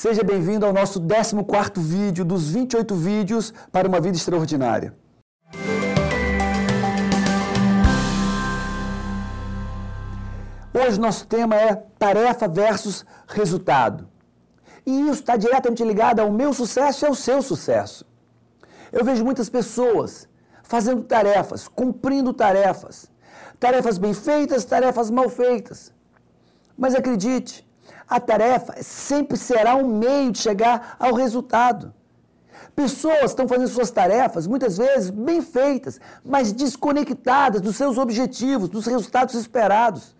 Seja bem-vindo ao nosso 14 vídeo dos 28 vídeos para uma vida extraordinária. Hoje nosso tema é tarefa versus resultado. E isso está diretamente ligado ao meu sucesso e ao seu sucesso. Eu vejo muitas pessoas fazendo tarefas, cumprindo tarefas. Tarefas bem feitas, tarefas mal feitas. Mas acredite, a tarefa sempre será um meio de chegar ao resultado. Pessoas estão fazendo suas tarefas, muitas vezes bem feitas, mas desconectadas dos seus objetivos, dos resultados esperados.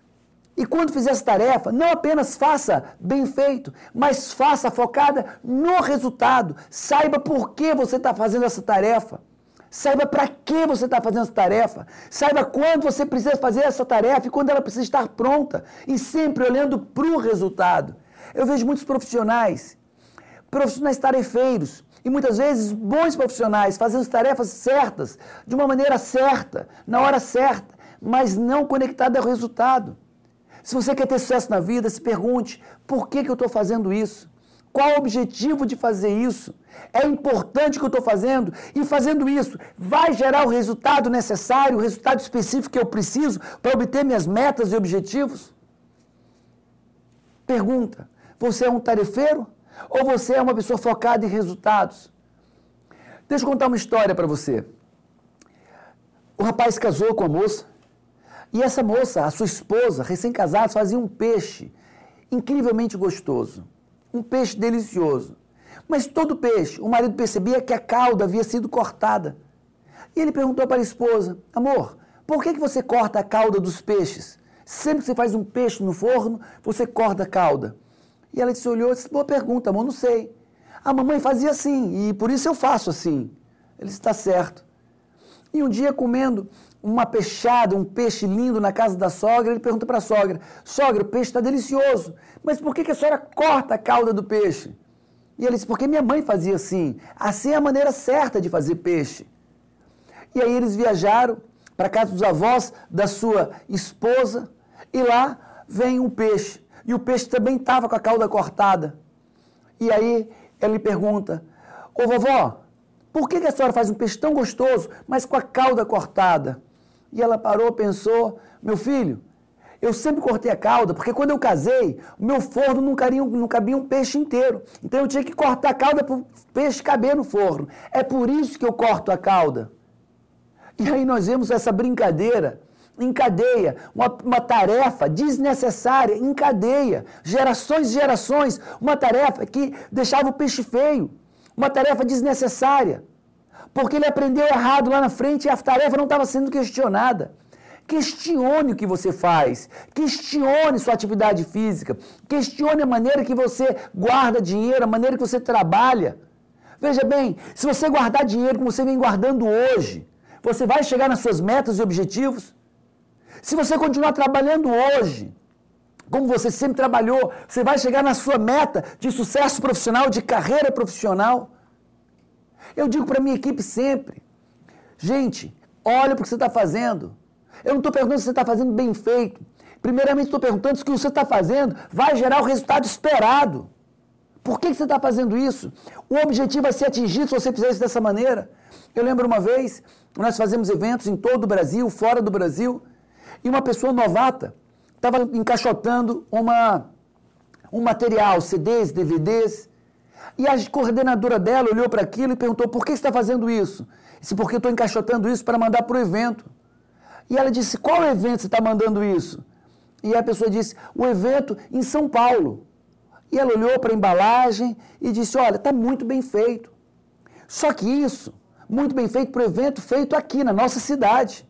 E quando fizer essa tarefa, não apenas faça bem feito, mas faça focada no resultado. Saiba por que você está fazendo essa tarefa. Saiba para que você está fazendo essa tarefa. Saiba quando você precisa fazer essa tarefa e quando ela precisa estar pronta. E sempre olhando para o resultado. Eu vejo muitos profissionais, profissionais tarefeiros, e muitas vezes bons profissionais fazendo as tarefas certas, de uma maneira certa, na hora certa, mas não conectada ao resultado. Se você quer ter sucesso na vida, se pergunte: por que, que eu estou fazendo isso? Qual o objetivo de fazer isso? É importante o que eu estou fazendo? E fazendo isso, vai gerar o resultado necessário, o resultado específico que eu preciso para obter minhas metas e objetivos? Pergunta: você é um tarefeiro ou você é uma pessoa focada em resultados? Deixa eu contar uma história para você. O rapaz casou com a moça e essa moça, a sua esposa, recém-casados, fazia um peixe incrivelmente gostoso. Um peixe delicioso. Mas todo peixe, o marido percebia que a cauda havia sido cortada. E ele perguntou para a esposa: Amor, por que, que você corta a cauda dos peixes? Sempre que você faz um peixe no forno, você corta a cauda. E ela disse, olhou e disse: Boa pergunta, amor, não sei. A mamãe fazia assim, e por isso eu faço assim. Ele está certo. E um dia, comendo uma peixada, um peixe lindo na casa da sogra, ele pergunta para a sogra: Sogra, o peixe está delicioso, mas por que, que a senhora corta a cauda do peixe? E ele disse: Porque minha mãe fazia assim. Assim é a maneira certa de fazer peixe. E aí eles viajaram para casa dos avós da sua esposa, e lá vem um peixe. E o peixe também estava com a cauda cortada. E aí ele pergunta: Ô vovó, por que, que a senhora faz um peixe tão gostoso, mas com a cauda cortada? E ela parou, pensou: Meu filho, eu sempre cortei a cauda, porque quando eu casei, o meu forno não cabia, não cabia um peixe inteiro. Então eu tinha que cortar a cauda para o peixe caber no forno. É por isso que eu corto a cauda. E aí nós vemos essa brincadeira em cadeia, uma, uma tarefa desnecessária em cadeia, gerações e gerações, uma tarefa que deixava o peixe feio, uma tarefa desnecessária, porque ele aprendeu errado lá na frente e a tarefa não estava sendo questionada. Questione o que você faz, questione sua atividade física, questione a maneira que você guarda dinheiro, a maneira que você trabalha. Veja bem, se você guardar dinheiro como você vem guardando hoje, você vai chegar nas suas metas e objetivos? Se você continuar trabalhando hoje, como você sempre trabalhou, você vai chegar na sua meta de sucesso profissional, de carreira profissional? Eu digo para minha equipe sempre: gente, olha para o que você está fazendo. Eu não estou perguntando se você está fazendo bem feito. Primeiramente, estou perguntando se o que você está fazendo vai gerar o resultado esperado. Por que, que você está fazendo isso? O objetivo vai ser atingido se você fizer isso dessa maneira. Eu lembro uma vez, nós fazemos eventos em todo o Brasil, fora do Brasil, e uma pessoa novata estava encaixotando uma, um material, CDs, DVDs, e a coordenadora dela olhou para aquilo e perguntou: por que você está fazendo isso? Disse: porque eu estou encaixotando isso para mandar para o evento. E ela disse: Qual evento você está mandando isso? E a pessoa disse: O evento em São Paulo. E ela olhou para a embalagem e disse: Olha, está muito bem feito. Só que isso, muito bem feito para o evento feito aqui na nossa cidade.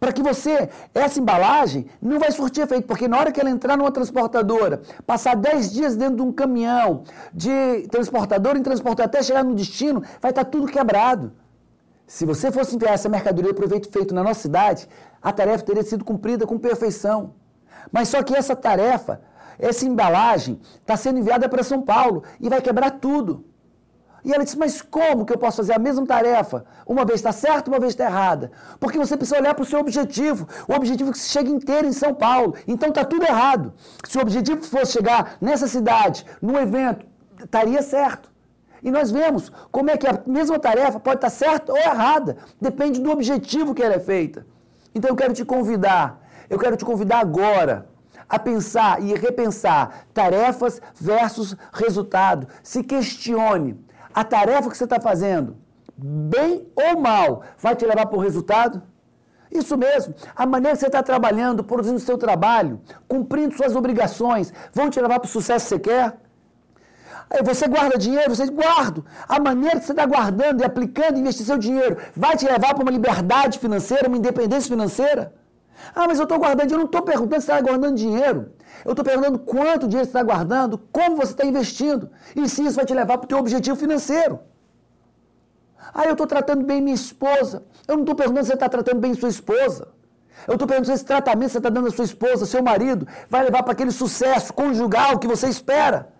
Para que você, essa embalagem, não vai surtir efeito, porque na hora que ela entrar numa transportadora, passar 10 dias dentro de um caminhão, de transportador em transportador, até chegar no destino, vai estar tá tudo quebrado. Se você fosse enviar essa mercadoria para o evento feito na nossa cidade, a tarefa teria sido cumprida com perfeição. Mas só que essa tarefa, essa embalagem, está sendo enviada para São Paulo e vai quebrar tudo. E ela disse, mas como que eu posso fazer a mesma tarefa? Uma vez está certa, uma vez está errada. Porque você precisa olhar para o seu objetivo. O objetivo é que você chegue inteiro em São Paulo. Então está tudo errado. Se o objetivo fosse chegar nessa cidade, num evento estaria certo. E nós vemos como é que a mesma tarefa pode estar certa ou errada, depende do objetivo que ela é feita. Então eu quero te convidar, eu quero te convidar agora a pensar e repensar tarefas versus resultado. Se questione, a tarefa que você está fazendo, bem ou mal, vai te levar para o resultado? Isso mesmo. A maneira que você está trabalhando, produzindo seu trabalho, cumprindo suas obrigações, vão te levar para o sucesso que você quer? Você guarda dinheiro, você guarda. A maneira que você está guardando e aplicando investindo seu dinheiro vai te levar para uma liberdade financeira, uma independência financeira? Ah, mas eu estou guardando. Eu não estou perguntando se você está guardando dinheiro. Eu estou perguntando quanto dinheiro você está guardando, como você está investindo e se isso vai te levar para o teu objetivo financeiro. Ah, eu estou tratando bem minha esposa. Eu não estou perguntando se você está tratando bem sua esposa. Eu estou perguntando se esse tratamento que você está dando à sua esposa, seu marido, vai levar para aquele sucesso conjugal que você espera.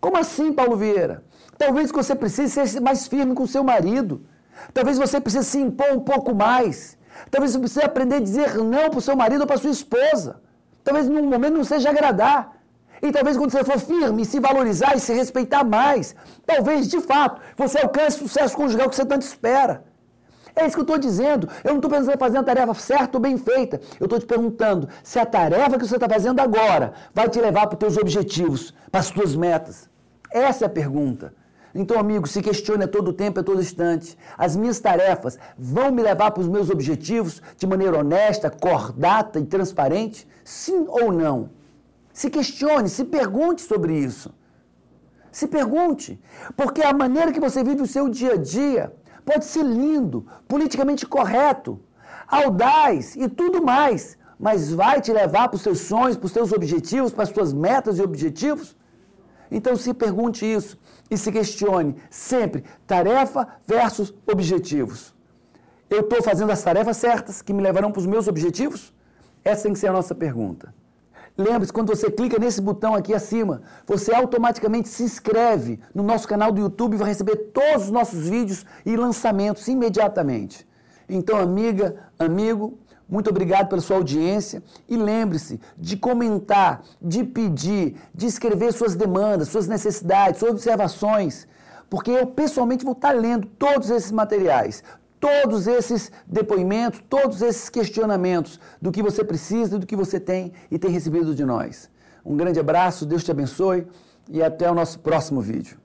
Como assim, Paulo Vieira? Talvez você precise ser mais firme com seu marido. Talvez você precise se impor um pouco mais. Talvez você precise aprender a dizer não para o seu marido ou para sua esposa. Talvez num momento não seja agradar. E talvez quando você for firme, se valorizar e se respeitar mais, talvez, de fato, você alcance o sucesso conjugal que você tanto espera. É isso que eu estou dizendo. Eu não estou pensando em fazer a tarefa certa ou bem feita. Eu estou te perguntando se a tarefa que você está fazendo agora vai te levar para os teus objetivos, para as tuas metas. Essa é a pergunta. Então, amigo, se questione a todo tempo, a todo instante. As minhas tarefas vão me levar para os meus objetivos de maneira honesta, cordata e transparente? Sim ou não? Se questione, se pergunte sobre isso. Se pergunte. Porque a maneira que você vive o seu dia a dia pode ser lindo, politicamente correto, audaz e tudo mais, mas vai te levar para os seus sonhos, para os seus objetivos, para as suas metas e objetivos? Então se pergunte isso e se questione sempre tarefa versus objetivos. Eu estou fazendo as tarefas certas que me levarão para os meus objetivos? Essa tem que ser a nossa pergunta. Lembre-se, quando você clica nesse botão aqui acima, você automaticamente se inscreve no nosso canal do YouTube e vai receber todos os nossos vídeos e lançamentos imediatamente. Então, amiga, amigo, muito obrigado pela sua audiência e lembre-se de comentar, de pedir, de escrever suas demandas, suas necessidades, suas observações, porque eu pessoalmente vou estar lendo todos esses materiais todos esses depoimentos, todos esses questionamentos do que você precisa, do que você tem e tem recebido de nós. Um grande abraço, Deus te abençoe e até o nosso próximo vídeo.